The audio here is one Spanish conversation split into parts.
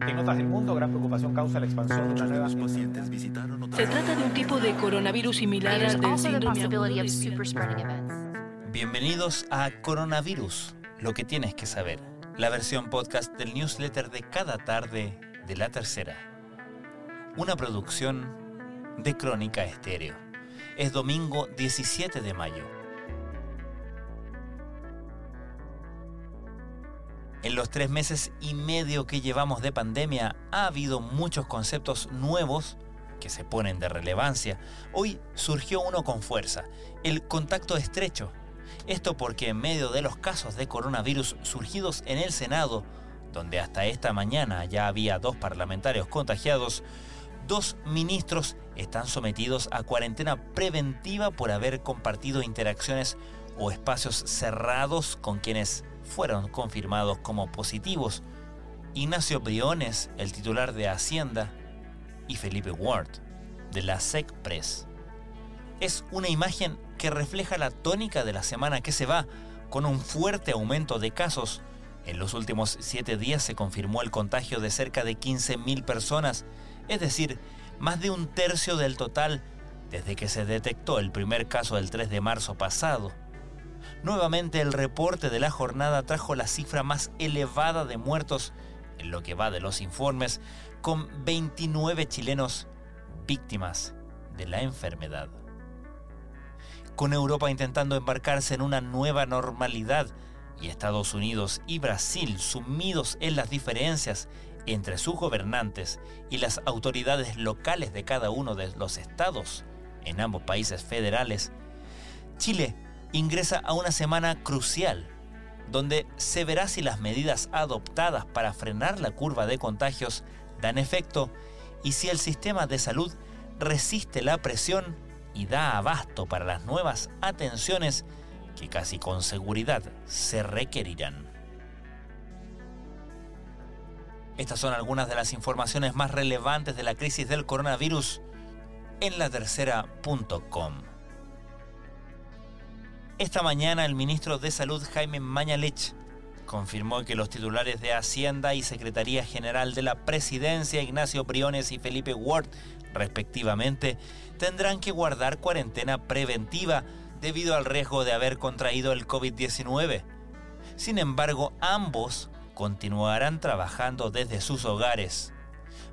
En notas del mundo, gran preocupación causa la expansión de una nueva... pacientes visitaron Se trata de un tipo de coronavirus similar al del síndrome. Bienvenidos a Coronavirus, lo que tienes que saber, la versión podcast del newsletter de cada tarde de la tercera. Una producción de Crónica Estéreo. Es domingo 17 de mayo. En los tres meses y medio que llevamos de pandemia ha habido muchos conceptos nuevos que se ponen de relevancia. Hoy surgió uno con fuerza, el contacto estrecho. Esto porque en medio de los casos de coronavirus surgidos en el Senado, donde hasta esta mañana ya había dos parlamentarios contagiados, dos ministros están sometidos a cuarentena preventiva por haber compartido interacciones o espacios cerrados con quienes fueron confirmados como positivos. Ignacio Briones, el titular de Hacienda, y Felipe Ward, de la SECPRES. Es una imagen que refleja la tónica de la semana que se va, con un fuerte aumento de casos. En los últimos siete días se confirmó el contagio de cerca de 15.000 personas, es decir, más de un tercio del total desde que se detectó el primer caso el 3 de marzo pasado. Nuevamente el reporte de la jornada trajo la cifra más elevada de muertos en lo que va de los informes, con 29 chilenos víctimas de la enfermedad. Con Europa intentando embarcarse en una nueva normalidad y Estados Unidos y Brasil sumidos en las diferencias entre sus gobernantes y las autoridades locales de cada uno de los estados en ambos países federales, Chile ingresa a una semana crucial, donde se verá si las medidas adoptadas para frenar la curva de contagios dan efecto y si el sistema de salud resiste la presión y da abasto para las nuevas atenciones que casi con seguridad se requerirán. Estas son algunas de las informaciones más relevantes de la crisis del coronavirus en la tercera.com. Esta mañana el ministro de Salud Jaime Mañalich confirmó que los titulares de Hacienda y Secretaría General de la Presidencia, Ignacio Briones y Felipe Ward, respectivamente, tendrán que guardar cuarentena preventiva debido al riesgo de haber contraído el COVID-19. Sin embargo, ambos continuarán trabajando desde sus hogares.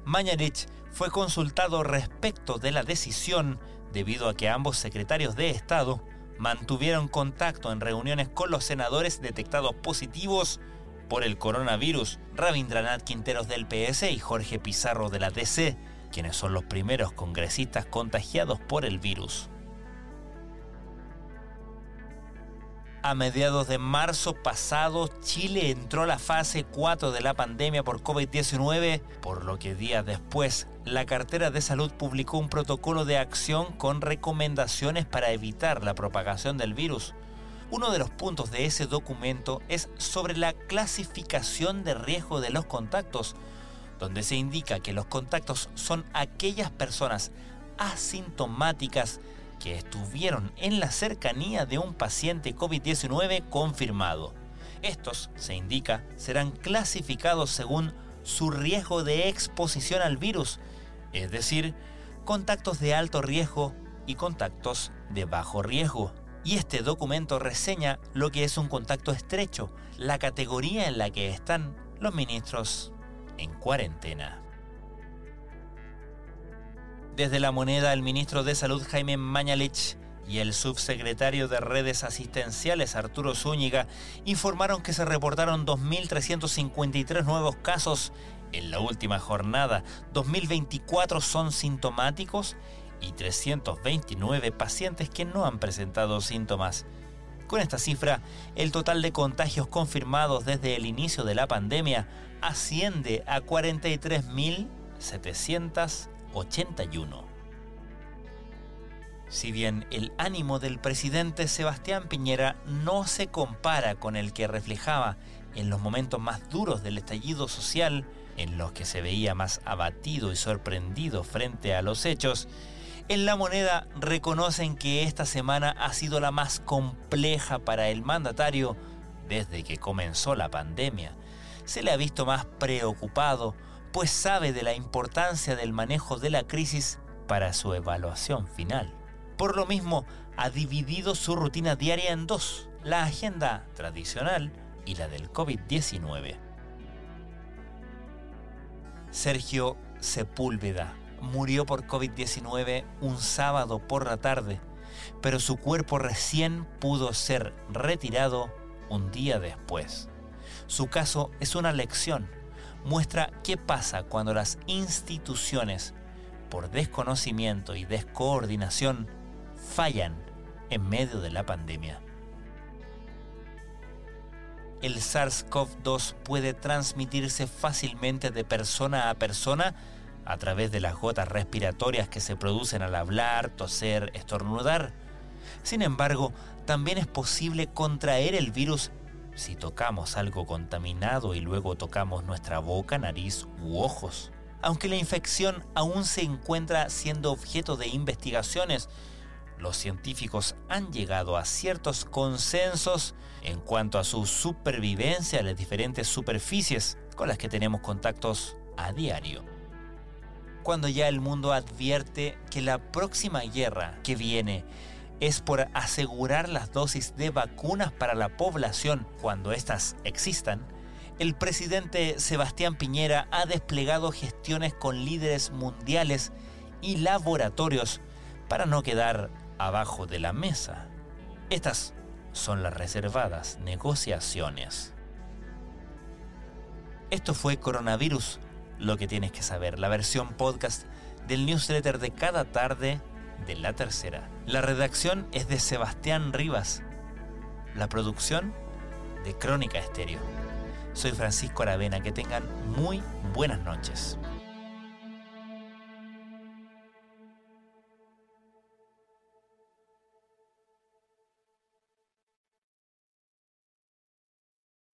Mañalich fue consultado respecto de la decisión debido a que ambos secretarios de Estado mantuvieron contacto en reuniones con los senadores detectados positivos por el coronavirus, Rabindranath Quinteros del PS y Jorge Pizarro de la DC, quienes son los primeros congresistas contagiados por el virus. A mediados de marzo pasado, Chile entró a la fase 4 de la pandemia por COVID-19, por lo que días después, la cartera de salud publicó un protocolo de acción con recomendaciones para evitar la propagación del virus. Uno de los puntos de ese documento es sobre la clasificación de riesgo de los contactos, donde se indica que los contactos son aquellas personas asintomáticas que estuvieron en la cercanía de un paciente COVID-19 confirmado. Estos, se indica, serán clasificados según su riesgo de exposición al virus, es decir, contactos de alto riesgo y contactos de bajo riesgo. Y este documento reseña lo que es un contacto estrecho, la categoría en la que están los ministros en cuarentena. Desde la moneda, el ministro de Salud Jaime Mañalich y el subsecretario de Redes Asistenciales Arturo Zúñiga informaron que se reportaron 2.353 nuevos casos en la última jornada. 2.024 son sintomáticos y 329 pacientes que no han presentado síntomas. Con esta cifra, el total de contagios confirmados desde el inicio de la pandemia asciende a 43.781. Si bien el ánimo del presidente Sebastián Piñera no se compara con el que reflejaba en los momentos más duros del estallido social, en los que se veía más abatido y sorprendido frente a los hechos, en la moneda reconocen que esta semana ha sido la más compleja para el mandatario desde que comenzó la pandemia. Se le ha visto más preocupado pues sabe de la importancia del manejo de la crisis para su evaluación final. Por lo mismo, ha dividido su rutina diaria en dos, la agenda tradicional y la del COVID-19. Sergio Sepúlveda murió por COVID-19 un sábado por la tarde, pero su cuerpo recién pudo ser retirado un día después. Su caso es una lección, muestra qué pasa cuando las instituciones, por desconocimiento y descoordinación, fallan en medio de la pandemia. El SARS-CoV-2 puede transmitirse fácilmente de persona a persona a través de las gotas respiratorias que se producen al hablar, toser, estornudar. Sin embargo, también es posible contraer el virus si tocamos algo contaminado y luego tocamos nuestra boca, nariz u ojos. Aunque la infección aún se encuentra siendo objeto de investigaciones, los científicos han llegado a ciertos consensos en cuanto a su supervivencia en las diferentes superficies con las que tenemos contactos a diario. Cuando ya el mundo advierte que la próxima guerra que viene es por asegurar las dosis de vacunas para la población cuando éstas existan, el presidente Sebastián Piñera ha desplegado gestiones con líderes mundiales y laboratorios para no quedar abajo de la mesa. Estas son las reservadas negociaciones. Esto fue Coronavirus, lo que tienes que saber, la versión podcast del newsletter de cada tarde de la tercera. La redacción es de Sebastián Rivas. La producción de Crónica Estéreo. Soy Francisco Aravena. Que tengan muy buenas noches.